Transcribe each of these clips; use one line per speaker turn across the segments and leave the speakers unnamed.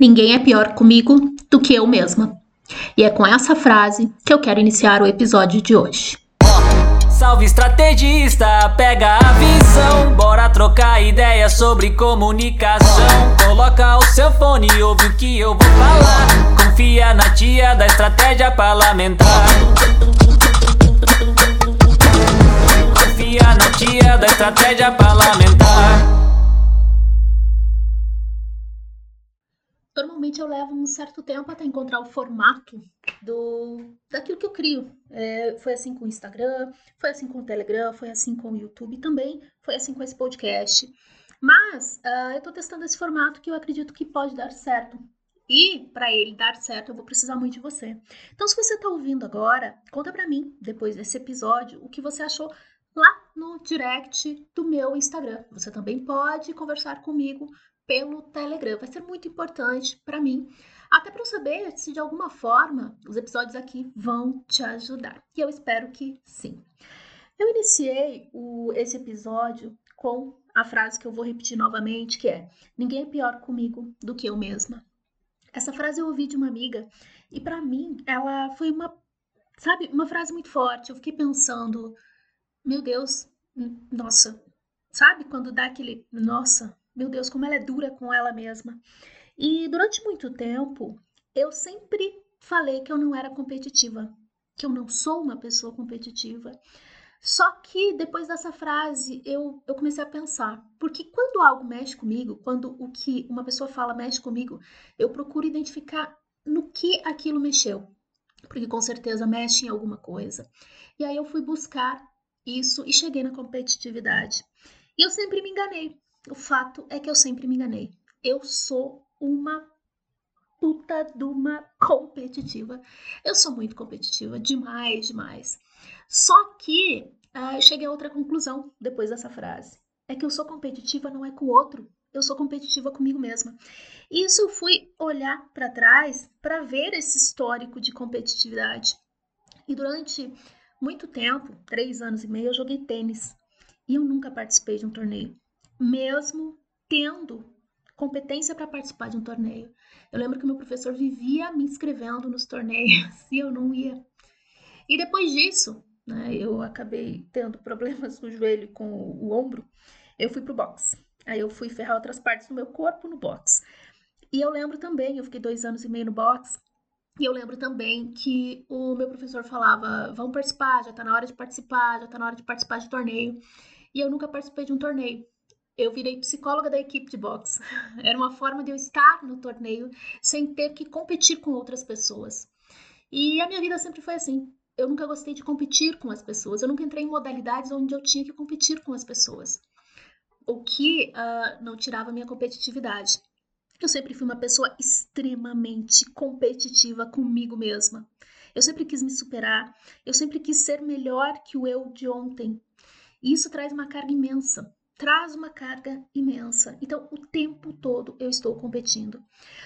Ninguém é pior comigo do que eu mesma. E é com essa frase que eu quero iniciar o episódio de hoje.
Salve estrategista, pega a visão. Bora trocar ideias sobre comunicação. Coloca o seu fone e ouve o que eu vou falar. Confia na tia da estratégia parlamentar. Confia na tia da estratégia parlamentar.
Normalmente eu levo um certo tempo até encontrar o formato do daquilo que eu crio. É, foi assim com o Instagram, foi assim com o Telegram, foi assim com o YouTube também, foi assim com esse podcast. Mas uh, eu estou testando esse formato que eu acredito que pode dar certo. E para ele dar certo, eu vou precisar muito de você. Então, se você está ouvindo agora, conta para mim, depois desse episódio, o que você achou lá no direct do meu Instagram. Você também pode conversar comigo pelo Telegram. Vai ser muito importante para mim, até para eu saber se de alguma forma os episódios aqui vão te ajudar. E eu espero que sim. Eu iniciei o, esse episódio com a frase que eu vou repetir novamente, que é: Ninguém é pior comigo do que eu mesma. Essa frase eu ouvi de uma amiga e para mim ela foi uma, sabe, uma frase muito forte. Eu fiquei pensando, meu Deus, nossa, sabe quando dá aquele, nossa, meu Deus, como ela é dura com ela mesma. E durante muito tempo, eu sempre falei que eu não era competitiva, que eu não sou uma pessoa competitiva. Só que depois dessa frase eu, eu comecei a pensar, porque quando algo mexe comigo, quando o que uma pessoa fala mexe comigo, eu procuro identificar no que aquilo mexeu, porque com certeza mexe em alguma coisa. E aí eu fui buscar isso e cheguei na competitividade. E eu sempre me enganei. O fato é que eu sempre me enganei. Eu sou uma puta de uma competitiva. Eu sou muito competitiva, demais, demais. Só que uh, cheguei a outra conclusão depois dessa frase. É que eu sou competitiva não é com o outro, eu sou competitiva comigo mesma. Isso eu fui olhar para trás para ver esse histórico de competitividade. E durante muito tempo, três anos e meio, eu joguei tênis. E eu nunca participei de um torneio mesmo tendo competência para participar de um torneio. Eu lembro que meu professor vivia me inscrevendo nos torneios e eu não ia. E depois disso, né, eu acabei tendo problemas no joelho com o, o ombro, eu fui pro boxe. Aí eu fui ferrar outras partes do meu corpo no boxe. E eu lembro também, eu fiquei dois anos e meio no boxe, e eu lembro também que o meu professor falava: vamos participar, já tá na hora de participar, já tá na hora de participar de torneio. E eu nunca participei de um torneio eu virei psicóloga da equipe de boxe. Era uma forma de eu estar no torneio sem ter que competir com outras pessoas. E a minha vida sempre foi assim. Eu nunca gostei de competir com as pessoas. Eu nunca entrei em modalidades onde eu tinha que competir com as pessoas. O que uh, não tirava a minha competitividade. Eu sempre fui uma pessoa extremamente competitiva comigo mesma. Eu sempre quis me superar. Eu sempre quis ser melhor que o eu de ontem. E isso traz uma carga imensa traz uma carga imensa. Então, o tempo todo eu estou competindo.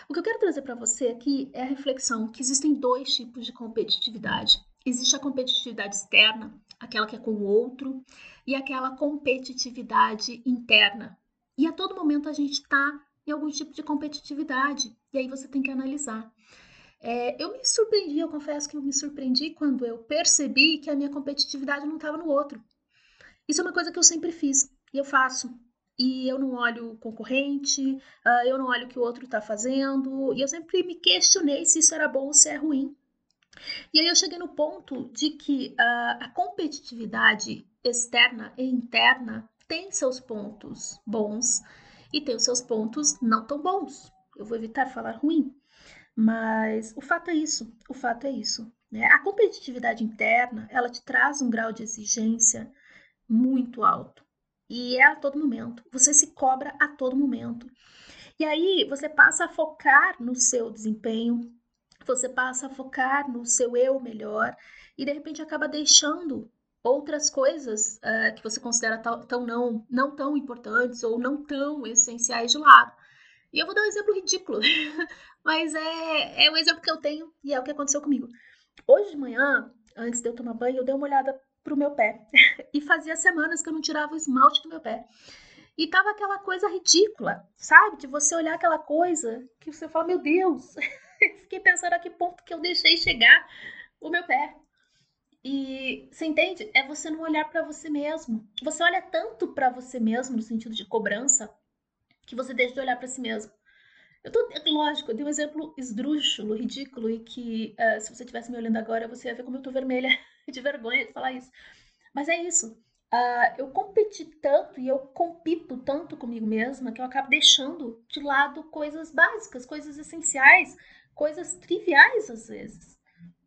O que eu quero trazer para você aqui é a reflexão que existem dois tipos de competitividade. Existe a competitividade externa, aquela que é com o outro, e aquela competitividade interna. E a todo momento a gente está em algum tipo de competitividade, e aí você tem que analisar. É, eu me surpreendi, eu confesso que eu me surpreendi quando eu percebi que a minha competitividade não estava no outro. Isso é uma coisa que eu sempre fiz e eu faço. E eu não olho o concorrente, uh, eu não olho o que o outro está fazendo, e eu sempre me questionei se isso era bom ou se é ruim. E aí eu cheguei no ponto de que uh, a competitividade externa e interna tem seus pontos bons e tem os seus pontos não tão bons. Eu vou evitar falar ruim, mas o fato é isso, o fato é isso. Né? A competitividade interna, ela te traz um grau de exigência muito alto. E é a todo momento. Você se cobra a todo momento. E aí você passa a focar no seu desempenho, você passa a focar no seu eu melhor e de repente acaba deixando outras coisas uh, que você considera tão não, não tão importantes ou não tão essenciais de lado. E eu vou dar um exemplo ridículo, mas é, é o exemplo que eu tenho e é o que aconteceu comigo. Hoje de manhã, antes de eu tomar banho, eu dei uma olhada pro meu pé. e fazia semanas que eu não tirava o esmalte do meu pé. E tava aquela coisa ridícula, sabe? De você olhar aquela coisa que você fala, meu Deus, fiquei pensando a que ponto que eu deixei chegar o meu pé. E você entende? É você não olhar para você mesmo. Você olha tanto para você mesmo no sentido de cobrança que você deixa de olhar para si mesmo. Eu tô, lógico, eu dei um exemplo esdrúxulo, ridículo, e que uh, se você estivesse me olhando agora, você ia ver como eu tô vermelha de vergonha de falar isso. Mas é isso. Uh, eu competi tanto e eu compito tanto comigo mesma que eu acabo deixando de lado coisas básicas, coisas essenciais, coisas triviais às vezes.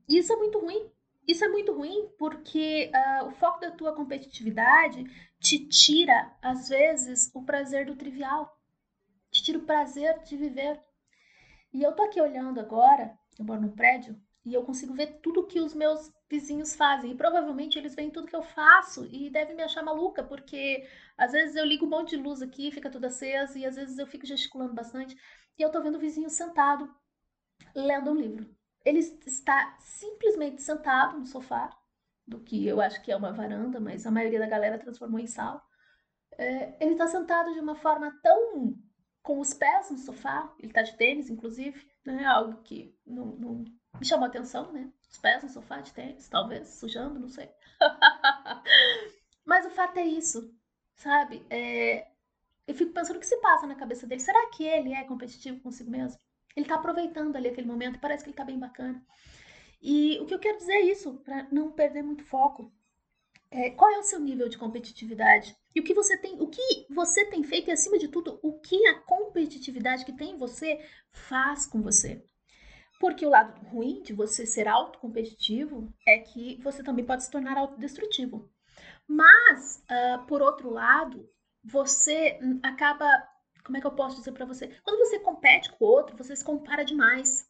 E isso é muito ruim. Isso é muito ruim porque uh, o foco da tua competitividade te tira, às vezes, o prazer do trivial te tira o prazer de viver. E eu tô aqui olhando agora, eu moro num prédio, e eu consigo ver tudo que os meus vizinhos fazem. E provavelmente eles veem tudo que eu faço e devem me achar maluca, porque às vezes eu ligo um monte de luz aqui, fica tudo acesa, e às vezes eu fico gesticulando bastante, e eu tô vendo o vizinho sentado, lendo um livro. Ele está simplesmente sentado no sofá, do que eu acho que é uma varanda, mas a maioria da galera transformou em sala. É, ele está sentado de uma forma tão com os pés no sofá, ele tá de tênis, inclusive, né? Algo que não, não me chamou a atenção, né? Os pés no sofá de tênis, talvez, sujando, não sei. Mas o fato é isso, sabe? É... Eu fico pensando o que se passa na cabeça dele. Será que ele é competitivo consigo mesmo? Ele tá aproveitando ali aquele momento, parece que ele tá bem bacana. E o que eu quero dizer é isso, para não perder muito foco. É, qual é o seu nível de competitividade? E o que você tem, o que você tem feito e acima de tudo, o que a competitividade que tem em você faz com você? Porque o lado ruim de você ser autocompetitivo é que você também pode se tornar autodestrutivo. Mas, uh, por outro lado, você acaba. Como é que eu posso dizer para você? Quando você compete com o outro, você se compara demais.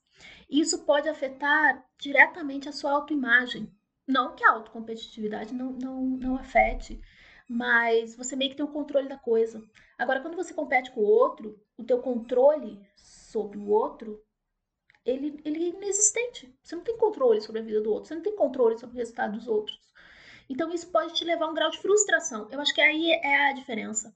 E isso pode afetar diretamente a sua autoimagem. Não que a autocompetitividade não, não, não afete, mas você meio que tem o controle da coisa. Agora, quando você compete com o outro, o teu controle sobre o outro, ele, ele é inexistente. Você não tem controle sobre a vida do outro, você não tem controle sobre o resultado dos outros. Então, isso pode te levar a um grau de frustração. Eu acho que aí é a diferença.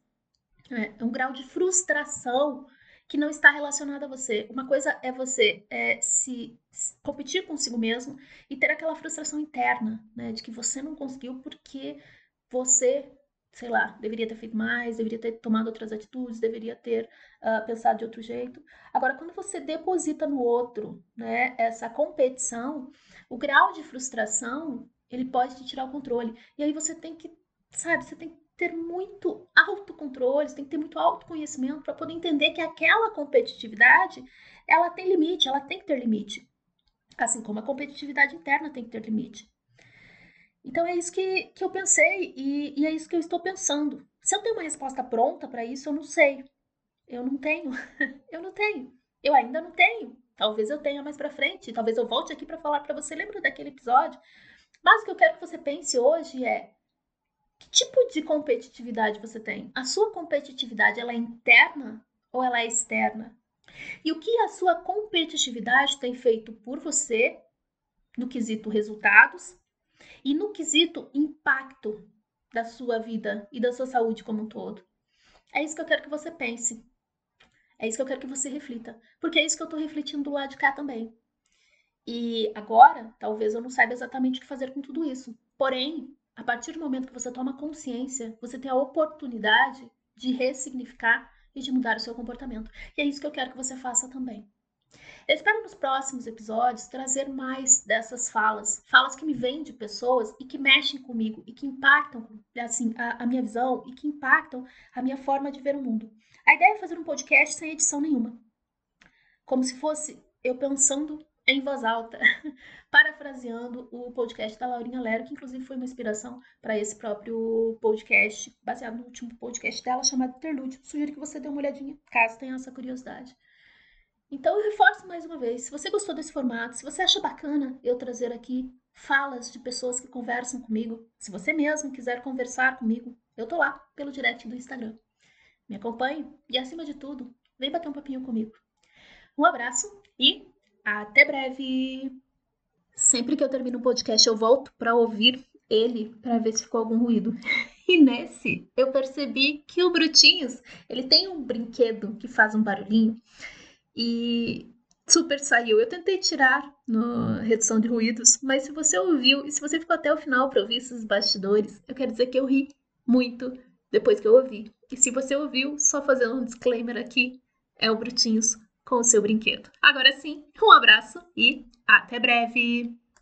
É, um grau de frustração que não está relacionado a você. Uma coisa é você é, se, se, competir consigo mesmo e ter aquela frustração interna, né, de que você não conseguiu porque você, sei lá, deveria ter feito mais, deveria ter tomado outras atitudes, deveria ter uh, pensado de outro jeito. Agora, quando você deposita no outro, né, essa competição, o grau de frustração ele pode te tirar o controle. E aí você tem que, sabe, você tem que ter muito autocontrole, você tem que ter muito autoconhecimento para poder entender que aquela competitividade, ela tem limite, ela tem que ter limite. Assim como a competitividade interna tem que ter limite. Então é isso que, que eu pensei e, e é isso que eu estou pensando. Se eu tenho uma resposta pronta para isso, eu não sei. Eu não tenho. eu não tenho. Eu ainda não tenho. Talvez eu tenha mais para frente. Talvez eu volte aqui para falar para você. Lembra daquele episódio? Mas o que eu quero que você pense hoje é que tipo de competitividade você tem? A sua competitividade ela é interna ou ela é externa? E o que a sua competitividade tem feito por você no quesito resultados e no quesito impacto da sua vida e da sua saúde como um todo? É isso que eu quero que você pense. É isso que eu quero que você reflita. Porque é isso que eu estou refletindo do lado de cá também. E agora, talvez eu não saiba exatamente o que fazer com tudo isso. Porém, a partir do momento que você toma consciência, você tem a oportunidade de ressignificar e de mudar o seu comportamento. E é isso que eu quero que você faça também. Eu espero nos próximos episódios trazer mais dessas falas, falas que me vêm de pessoas e que mexem comigo e que impactam assim a, a minha visão e que impactam a minha forma de ver o mundo. A ideia é fazer um podcast sem edição nenhuma, como se fosse eu pensando em voz alta, parafraseando o podcast da Laurinha Lero, que inclusive foi uma inspiração para esse próprio podcast, baseado no último podcast dela, chamado Interlude. Sugiro que você dê uma olhadinha, caso tenha essa curiosidade. Então eu reforço mais uma vez, se você gostou desse formato, se você acha bacana eu trazer aqui falas de pessoas que conversam comigo, se você mesmo quiser conversar comigo, eu tô lá pelo direct do Instagram. Me acompanhe e acima de tudo, vem bater um papinho comigo. Um abraço e até breve! Sempre que eu termino o podcast, eu volto para ouvir ele para ver se ficou algum ruído. E nesse, eu percebi que o Brutinhos, ele tem um brinquedo que faz um barulhinho e super saiu. Eu tentei tirar na redução de ruídos, mas se você ouviu e se você ficou até o final para ouvir esses bastidores, eu quero dizer que eu ri muito depois que eu ouvi. E se você ouviu, só fazendo um disclaimer aqui, é o Brutinhos com o seu brinquedo. Agora sim, um abraço e até breve!